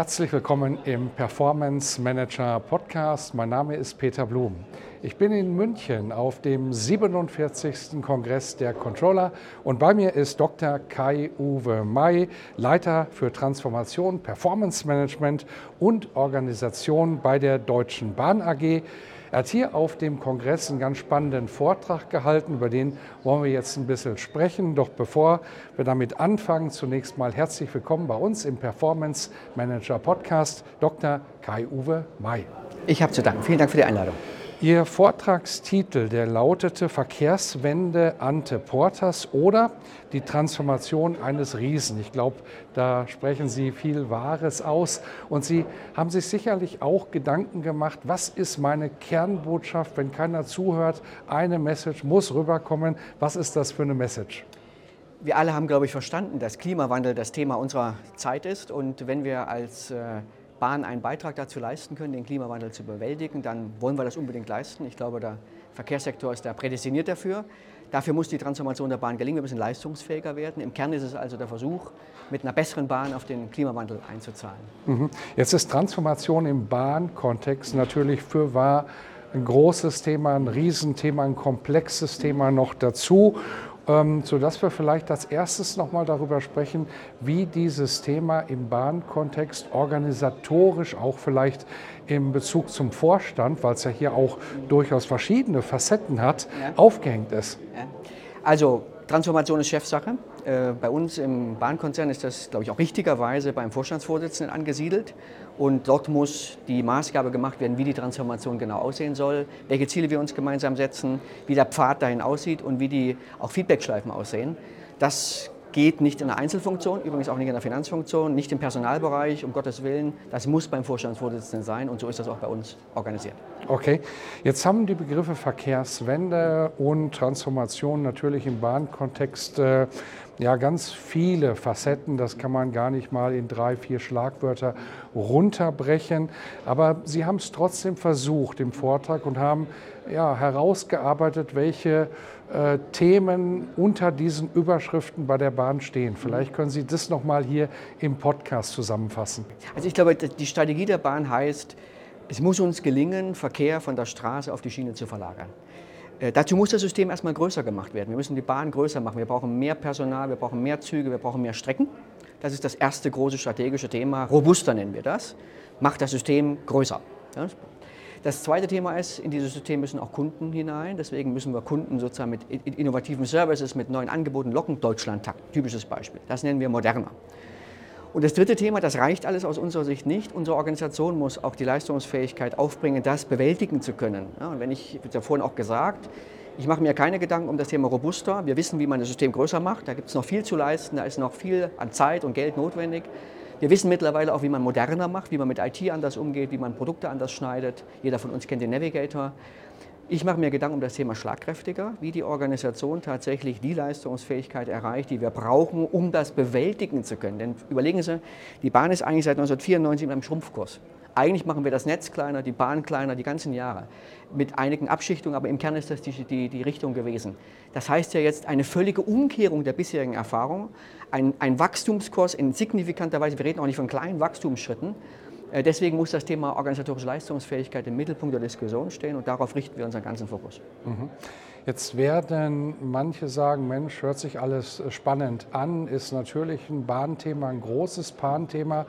Herzlich willkommen im Performance Manager Podcast. Mein Name ist Peter Blum. Ich bin in München auf dem 47. Kongress der Controller und bei mir ist Dr. Kai-Uwe May, Leiter für Transformation, Performance Management und Organisation bei der Deutschen Bahn AG. Er hat hier auf dem Kongress einen ganz spannenden Vortrag gehalten, über den wollen wir jetzt ein bisschen sprechen. Doch bevor wir damit anfangen, zunächst mal herzlich willkommen bei uns im Performance Manager Podcast, Dr. Kai-Uwe May. Ich habe zu danken. Vielen Dank für die Einladung. Ihr Vortragstitel, der lautete Verkehrswende Ante Portas oder die Transformation eines Riesen. Ich glaube, da sprechen Sie viel Wahres aus. Und Sie haben sich sicherlich auch Gedanken gemacht, was ist meine Kernbotschaft, wenn keiner zuhört? Eine Message muss rüberkommen. Was ist das für eine Message? Wir alle haben, glaube ich, verstanden, dass Klimawandel das Thema unserer Zeit ist. Und wenn wir als äh, Bahn einen Beitrag dazu leisten können, den Klimawandel zu bewältigen, dann wollen wir das unbedingt leisten. Ich glaube, der Verkehrssektor ist da prädestiniert dafür. Dafür muss die Transformation der Bahn gelingen. Wir müssen leistungsfähiger werden. Im Kern ist es also der Versuch, mit einer besseren Bahn auf den Klimawandel einzuzahlen. Mhm. Jetzt ist Transformation im Bahnkontext natürlich für wahr ein großes Thema, ein Riesenthema, ein komplexes Thema noch dazu ähm, sodass wir vielleicht als erstes nochmal darüber sprechen, wie dieses Thema im Bahnkontext organisatorisch auch vielleicht im Bezug zum Vorstand, weil es ja hier auch durchaus verschiedene Facetten hat, ja. aufgehängt ist. Ja. Also Transformation ist Chefsache. Äh, bei uns im Bahnkonzern ist das, glaube ich, auch richtigerweise beim Vorstandsvorsitzenden angesiedelt. Und dort muss die Maßgabe gemacht werden, wie die Transformation genau aussehen soll, welche Ziele wir uns gemeinsam setzen, wie der Pfad dahin aussieht und wie die auch Feedbackschleifen aussehen. Das geht nicht in der Einzelfunktion, übrigens auch nicht in der Finanzfunktion, nicht im Personalbereich, um Gottes Willen. Das muss beim Vorstandsvorsitzenden sein und so ist das auch bei uns organisiert. Okay, jetzt haben die Begriffe Verkehrswende und Transformation natürlich im Bahnkontext äh, ja ganz viele Facetten. Das kann man gar nicht mal in drei, vier Schlagwörter runterbrechen. Aber Sie haben es trotzdem versucht im Vortrag und haben ja, herausgearbeitet, welche äh, Themen unter diesen Überschriften bei der Bahn stehen. Vielleicht können Sie das nochmal hier im Podcast zusammenfassen. Also ich glaube, die Strategie der Bahn heißt, es muss uns gelingen, Verkehr von der Straße auf die Schiene zu verlagern. Äh, dazu muss das System erstmal größer gemacht werden. Wir müssen die Bahn größer machen. Wir brauchen mehr Personal, wir brauchen mehr Züge, wir brauchen mehr Strecken. Das ist das erste große strategische Thema. Robuster nennen wir das. Macht das System größer. Das zweite Thema ist, in dieses System müssen auch Kunden hinein. Deswegen müssen wir Kunden sozusagen mit innovativen Services, mit neuen Angeboten locken. Deutschlandtakt, typisches Beispiel. Das nennen wir moderner. Und das dritte Thema, das reicht alles aus unserer Sicht nicht. Unsere Organisation muss auch die Leistungsfähigkeit aufbringen, das bewältigen zu können. Ja, und wenn ich, ich ja vorhin auch gesagt, ich mache mir keine Gedanken um das Thema robuster. Wir wissen, wie man das System größer macht. Da gibt es noch viel zu leisten. Da ist noch viel an Zeit und Geld notwendig. Wir wissen mittlerweile auch, wie man moderner macht, wie man mit IT anders umgeht, wie man Produkte anders schneidet. Jeder von uns kennt den Navigator. Ich mache mir Gedanken um das Thema schlagkräftiger, wie die Organisation tatsächlich die Leistungsfähigkeit erreicht, die wir brauchen, um das bewältigen zu können. Denn überlegen Sie, die Bahn ist eigentlich seit 1994 in einem Schrumpfkurs. Eigentlich machen wir das Netz kleiner, die Bahn kleiner, die ganzen Jahre. Mit einigen Abschichtungen, aber im Kern ist das die, die, die Richtung gewesen. Das heißt ja jetzt eine völlige Umkehrung der bisherigen Erfahrung, ein, ein Wachstumskurs in signifikanter Weise, wir reden auch nicht von kleinen Wachstumsschritten. Äh, deswegen muss das Thema organisatorische Leistungsfähigkeit im Mittelpunkt der Diskussion stehen und darauf richten wir unseren ganzen Fokus. Mhm. Jetzt werden manche sagen, Mensch, hört sich alles spannend an, ist natürlich ein Bahnthema, ein großes Bahnthema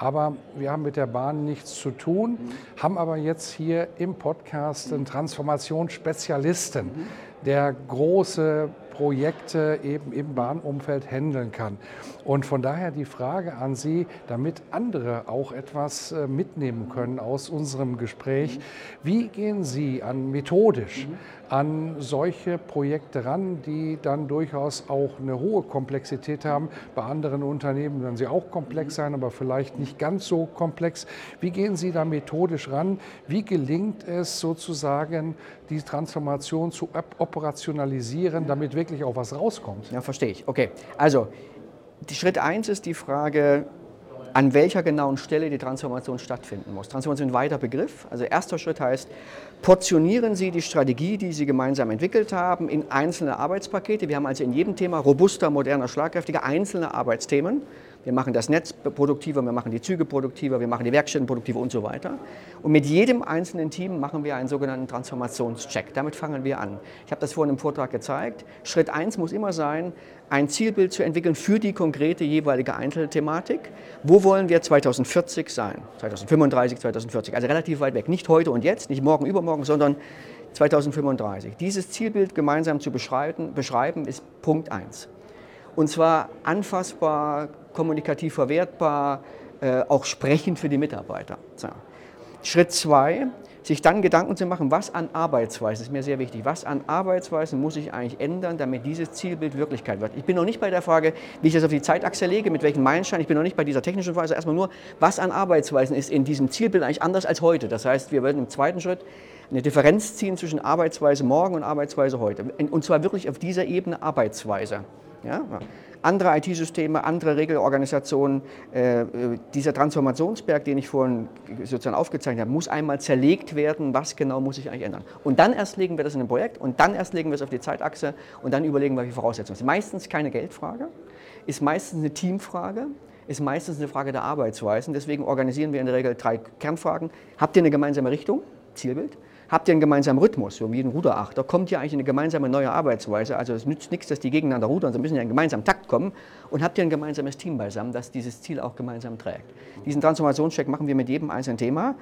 aber wir haben mit der Bahn nichts zu tun, mhm. haben aber jetzt hier im Podcast einen Transformationsspezialisten, mhm. der große Projekte eben im Bahnumfeld handeln kann. Und von daher die Frage an Sie, damit andere auch etwas äh, mitnehmen können aus unserem Gespräch. Wie gehen Sie an methodisch an solche Projekte ran, die dann durchaus auch eine hohe Komplexität haben? Bei anderen Unternehmen werden sie auch komplex sein, aber vielleicht nicht ganz so komplex. Wie gehen Sie da methodisch ran? Wie gelingt es sozusagen, die Transformation zu operationalisieren, damit wirklich auch was rauskommt? Ja, verstehe ich. Okay, also Schritt 1 ist die Frage, an welcher genauen Stelle die Transformation stattfinden muss. Transformation ist ein weiter Begriff. Also erster Schritt heißt, portionieren Sie die Strategie, die Sie gemeinsam entwickelt haben, in einzelne Arbeitspakete. Wir haben also in jedem Thema robuster, moderner, schlagkräftiger einzelne Arbeitsthemen. Wir machen das Netz produktiver, wir machen die Züge produktiver, wir machen die Werkstätten produktiver und so weiter. Und mit jedem einzelnen Team machen wir einen sogenannten Transformationscheck. Damit fangen wir an. Ich habe das vorhin im Vortrag gezeigt. Schritt 1 muss immer sein, ein Zielbild zu entwickeln für die konkrete jeweilige Einzelthematik. Wo wollen wir 2040 sein? 2035, 2040, also relativ weit weg. Nicht heute und jetzt, nicht morgen, übermorgen, sondern 2035. Dieses Zielbild gemeinsam zu beschreiben, beschreiben ist Punkt 1. Und zwar anfassbar, kommunikativ verwertbar, äh, auch sprechend für die Mitarbeiter. So. Schritt 2, sich dann Gedanken zu machen, was an Arbeitsweisen, ist mir sehr wichtig, was an Arbeitsweisen muss ich eigentlich ändern, damit dieses Zielbild Wirklichkeit wird. Ich bin noch nicht bei der Frage, wie ich das auf die Zeitachse lege, mit welchen Meilensteinen, ich bin noch nicht bei dieser technischen Phase, erstmal nur, was an Arbeitsweisen ist in diesem Zielbild eigentlich anders als heute. Das heißt, wir werden im zweiten Schritt eine Differenz ziehen zwischen Arbeitsweise morgen und Arbeitsweise heute. Und zwar wirklich auf dieser Ebene Arbeitsweise. Ja? andere IT-Systeme, andere Regelorganisationen. Äh, dieser Transformationsberg, den ich vorhin sozusagen aufgezeichnet habe, muss einmal zerlegt werden, was genau muss sich eigentlich ändern. Und dann erst legen wir das in ein Projekt und dann erst legen wir es auf die Zeitachse und dann überlegen wir, welche Voraussetzungen sind. Meistens keine Geldfrage, ist meistens eine Teamfrage, ist meistens eine Frage der Arbeitsweisen. Deswegen organisieren wir in der Regel drei Kernfragen. Habt ihr eine gemeinsame Richtung? Zielbild habt ihr einen gemeinsamen Rhythmus, so wie ein Ruderachter, kommt ja eigentlich eine gemeinsame neue Arbeitsweise. Also es nützt nichts, dass die gegeneinander rudern, sie müssen ja einen gemeinsamen Takt kommen. Und habt ihr ein gemeinsames Team beisammen, das dieses Ziel auch gemeinsam trägt. Diesen Transformationscheck machen wir mit jedem einzelnen Thema.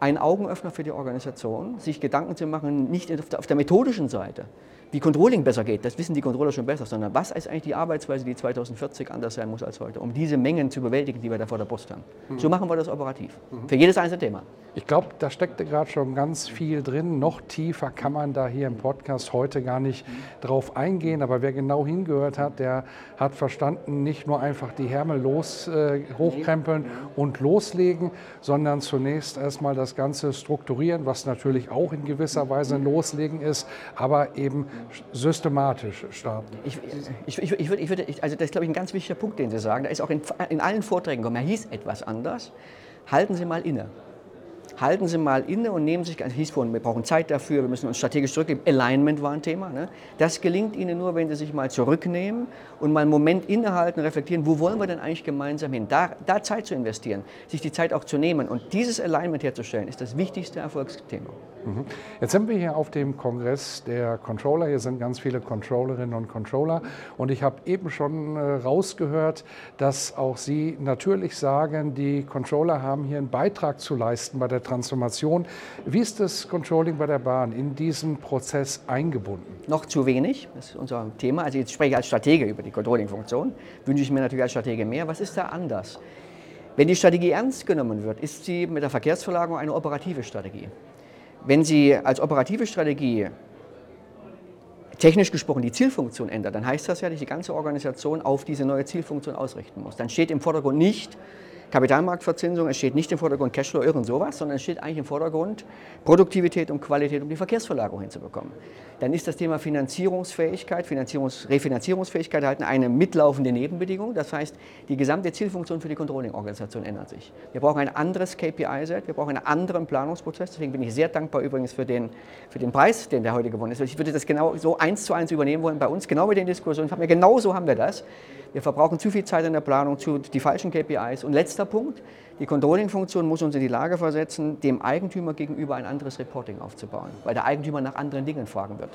Ein Augenöffner für die Organisation, sich Gedanken zu machen, nicht auf der, auf der methodischen Seite, wie Controlling besser geht, das wissen die Controller schon besser, sondern was ist eigentlich die Arbeitsweise, die 2040 anders sein muss als heute, um diese Mengen zu bewältigen, die wir da vor der Brust haben. Mhm. So machen wir das operativ. Mhm. Für jedes einzelne Thema. Ich glaube, da steckte gerade schon ganz viel drin. Noch tiefer kann man da hier im Podcast heute gar nicht mhm. drauf eingehen. Aber wer genau hingehört hat, der hat verstanden, nicht nur einfach die Härmel los, äh, hochkrempeln und loslegen, sondern zunächst erstmal das Ganze strukturieren, was natürlich auch in gewisser Weise ein Loslegen ist, aber eben systematisch starten. Ich, ich, ich, ich würde, ich würde, also das ist, glaube ich, ein ganz wichtiger Punkt, den Sie sagen. Da ist auch in, in allen Vorträgen gekommen, er hieß etwas anders. Halten Sie mal inne halten Sie mal inne und nehmen sich, also hieß vorhin, wir brauchen Zeit dafür, wir müssen uns strategisch zurücknehmen. Alignment war ein Thema. Ne? Das gelingt Ihnen nur, wenn Sie sich mal zurücknehmen und mal einen Moment innehalten, reflektieren, wo wollen wir denn eigentlich gemeinsam hin? Da, da Zeit zu investieren, sich die Zeit auch zu nehmen und dieses Alignment herzustellen, ist das wichtigste Erfolgsthema. Mhm. Jetzt sind wir hier auf dem Kongress der Controller. Hier sind ganz viele Controllerinnen und Controller. Und ich habe eben schon äh, rausgehört, dass auch Sie natürlich sagen, die Controller haben hier einen Beitrag zu leisten bei der Transformation. Wie ist das Controlling bei der Bahn in diesen Prozess eingebunden? Noch zu wenig, das ist unser Thema. Also jetzt spreche ich als Stratege über die Controlling-Funktion. Wünsche ich mir natürlich als Stratege mehr. Was ist da anders? Wenn die Strategie ernst genommen wird, ist sie mit der Verkehrsverlagerung eine operative Strategie. Wenn Sie als operative Strategie technisch gesprochen die Zielfunktion ändert, dann heißt das ja, dass die ganze Organisation auf diese neue Zielfunktion ausrichten muss. Dann steht im Vordergrund nicht, Kapitalmarktverzinsung, es steht nicht im Vordergrund Cashflow, irgend sowas, sondern es steht eigentlich im Vordergrund Produktivität und Qualität, um die Verkehrsverlagerung hinzubekommen. Dann ist das Thema Finanzierungsfähigkeit, Finanzierungs Refinanzierungsfähigkeit halt eine mitlaufende Nebenbedingung. Das heißt, die gesamte Zielfunktion für die Controlling-Organisation ändert sich. Wir brauchen ein anderes KPI-Set, wir brauchen einen anderen Planungsprozess. Deswegen bin ich sehr dankbar übrigens für den, für den Preis, den der heute gewonnen ist. Ich würde das genau so eins zu eins übernehmen wollen bei uns, genau mit den Diskussionen. Genau so haben wir das. Wir verbrauchen zu viel Zeit in der Planung, zu die falschen KPIs. Und letzter Punkt, die Controlling-Funktion muss uns in die Lage versetzen, dem Eigentümer gegenüber ein anderes Reporting aufzubauen, weil der Eigentümer nach anderen Dingen fragen wird.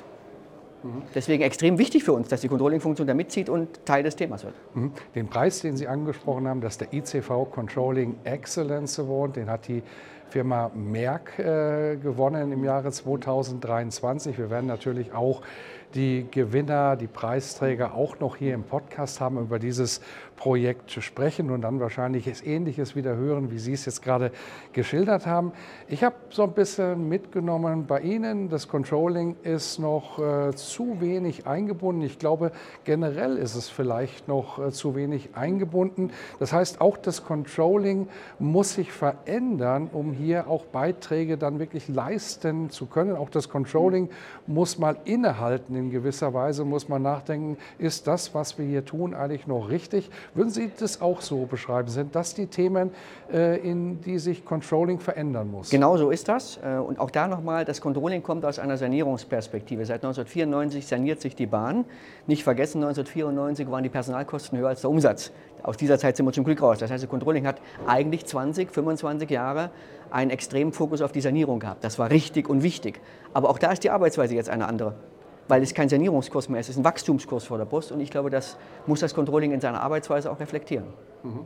Mhm. Deswegen extrem wichtig für uns, dass die Controlling-Funktion da mitzieht und Teil des Themas wird. Mhm. Den Preis, den Sie angesprochen haben, das ist der ICV Controlling Excellence Award, den hat die Firma Merck äh, gewonnen im Jahre 2023. Wir werden natürlich auch die Gewinner, die Preisträger auch noch hier im Podcast haben, über dieses Projekt zu sprechen und dann wahrscheinlich es Ähnliches wieder hören, wie Sie es jetzt gerade geschildert haben. Ich habe so ein bisschen mitgenommen bei Ihnen, das Controlling ist noch äh, zu wenig eingebunden. Ich glaube, generell ist es vielleicht noch äh, zu wenig eingebunden. Das heißt, auch das Controlling muss sich verändern, um hier auch Beiträge dann wirklich leisten zu können. Auch das Controlling muss mal innehalten in gewisser Weise, muss man nachdenken, ist das, was wir hier tun, eigentlich noch richtig? Würden Sie das auch so beschreiben? Sind das die Themen, äh, in die sich Controlling verändern muss? Genau so ist das. Äh, und auch da nochmal, das Controlling kommt aus einer Sanierungsperspektive. Seit 1994 saniert sich die Bahn. Nicht vergessen, 1994 waren die Personalkosten höher als der Umsatz. Aus dieser Zeit sind wir zum Glück raus. Das heißt, das Controlling hat eigentlich 20, 25 Jahre einen extremen Fokus auf die Sanierung gehabt. Das war richtig und wichtig. Aber auch da ist die Arbeitsweise jetzt eine andere weil es kein Sanierungskurs mehr ist, es ist ein Wachstumskurs vor der Brust und ich glaube, das muss das Controlling in seiner Arbeitsweise auch reflektieren. Mhm.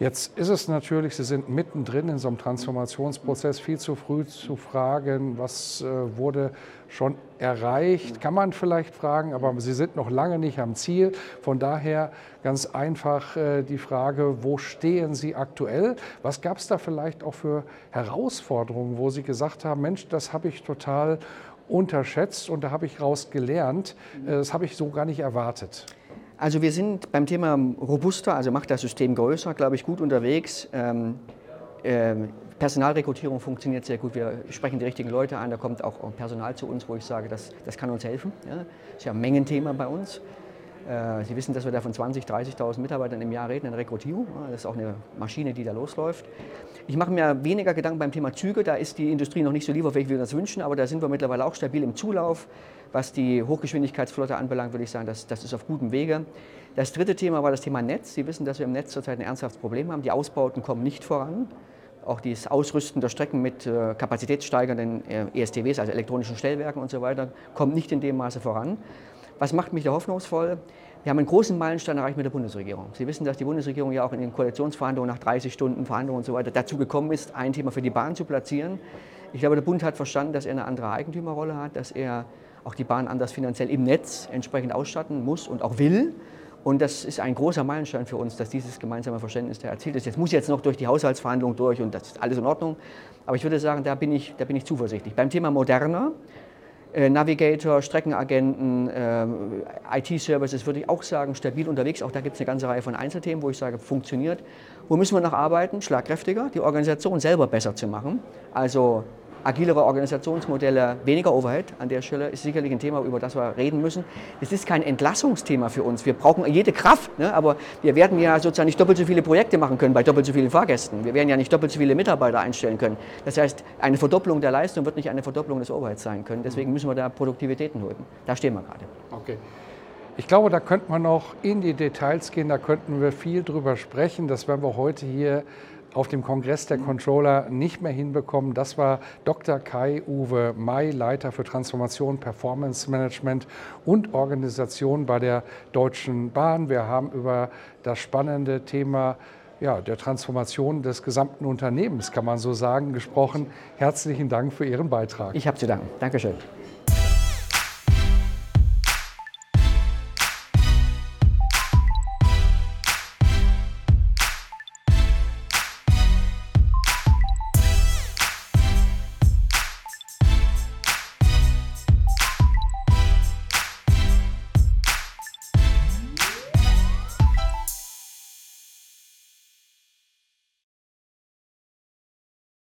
Jetzt ist es natürlich, Sie sind mittendrin in so einem Transformationsprozess, viel zu früh zu fragen, was äh, wurde schon erreicht, kann man vielleicht fragen, aber Sie sind noch lange nicht am Ziel. Von daher ganz einfach äh, die Frage, wo stehen Sie aktuell? Was gab es da vielleicht auch für Herausforderungen, wo Sie gesagt haben, Mensch, das habe ich total unterschätzt und da habe ich raus gelernt. Äh, das habe ich so gar nicht erwartet. Also wir sind beim Thema robuster, also macht das System größer, glaube ich, gut unterwegs. Ähm, äh, Personalrekrutierung funktioniert sehr gut. Wir sprechen die richtigen Leute an. Da kommt auch Personal zu uns, wo ich sage, das, das kann uns helfen. Ja. Das ist ja ein Mengenthema bei uns. Äh, Sie wissen, dass wir da von 20.000, 30.000 Mitarbeitern im Jahr reden in Rekrutierung. Das ist auch eine Maschine, die da losläuft. Ich mache mir weniger Gedanken beim Thema Züge. Da ist die Industrie noch nicht so lieferfähig, wie wir das wünschen, aber da sind wir mittlerweile auch stabil im Zulauf. Was die Hochgeschwindigkeitsflotte anbelangt, würde ich sagen, das, das ist auf gutem Wege. Das dritte Thema war das Thema Netz. Sie wissen, dass wir im Netz zurzeit ein ernsthaftes Problem haben. Die Ausbauten kommen nicht voran. Auch das Ausrüsten der Strecken mit äh, kapazitätssteigernden äh, ESTWs, also elektronischen Stellwerken und so weiter, kommt nicht in dem Maße voran. Was macht mich da hoffnungsvoll? Wir haben einen großen Meilenstein erreicht mit der Bundesregierung. Sie wissen, dass die Bundesregierung ja auch in den Koalitionsverhandlungen nach 30 Stunden Verhandlungen und so weiter dazu gekommen ist, ein Thema für die Bahn zu platzieren. Ich glaube, der Bund hat verstanden, dass er eine andere Eigentümerrolle hat, dass er auch die Bahn anders finanziell im Netz entsprechend ausstatten muss und auch will. Und das ist ein großer Meilenstein für uns, dass dieses gemeinsame Verständnis da erzielt ist. Jetzt muss jetzt noch durch die Haushaltsverhandlungen durch und das ist alles in Ordnung. Aber ich würde sagen, da bin ich, da bin ich zuversichtlich. Beim Thema moderner Navigator, Streckenagenten, äh, IT-Services würde ich auch sagen, stabil unterwegs. Auch da gibt es eine ganze Reihe von Einzelthemen, wo ich sage, funktioniert. Wo müssen wir noch arbeiten? Schlagkräftiger, die Organisation selber besser zu machen. Also agilere Organisationsmodelle, weniger Overhead an der Stelle ist sicherlich ein Thema, über das wir reden müssen. Es ist kein Entlassungsthema für uns. Wir brauchen jede Kraft, ne? aber wir werden ja sozusagen nicht doppelt so viele Projekte machen können bei doppelt so vielen Fahrgästen. Wir werden ja nicht doppelt so viele Mitarbeiter einstellen können. Das heißt, eine Verdopplung der Leistung wird nicht eine Verdopplung des Overheads sein können. Deswegen müssen wir da Produktivitäten holen. Da stehen wir gerade. Okay. Ich glaube, da könnte man noch in die Details gehen, da könnten wir viel drüber sprechen. Das werden wir heute hier auf dem Kongress der Controller nicht mehr hinbekommen. Das war Dr. Kai-Uwe May, Leiter für Transformation, Performance Management und Organisation bei der Deutschen Bahn. Wir haben über das spannende Thema ja, der Transformation des gesamten Unternehmens, kann man so sagen, gesprochen. Herzlichen Dank für Ihren Beitrag. Ich habe zu danken. Dankeschön.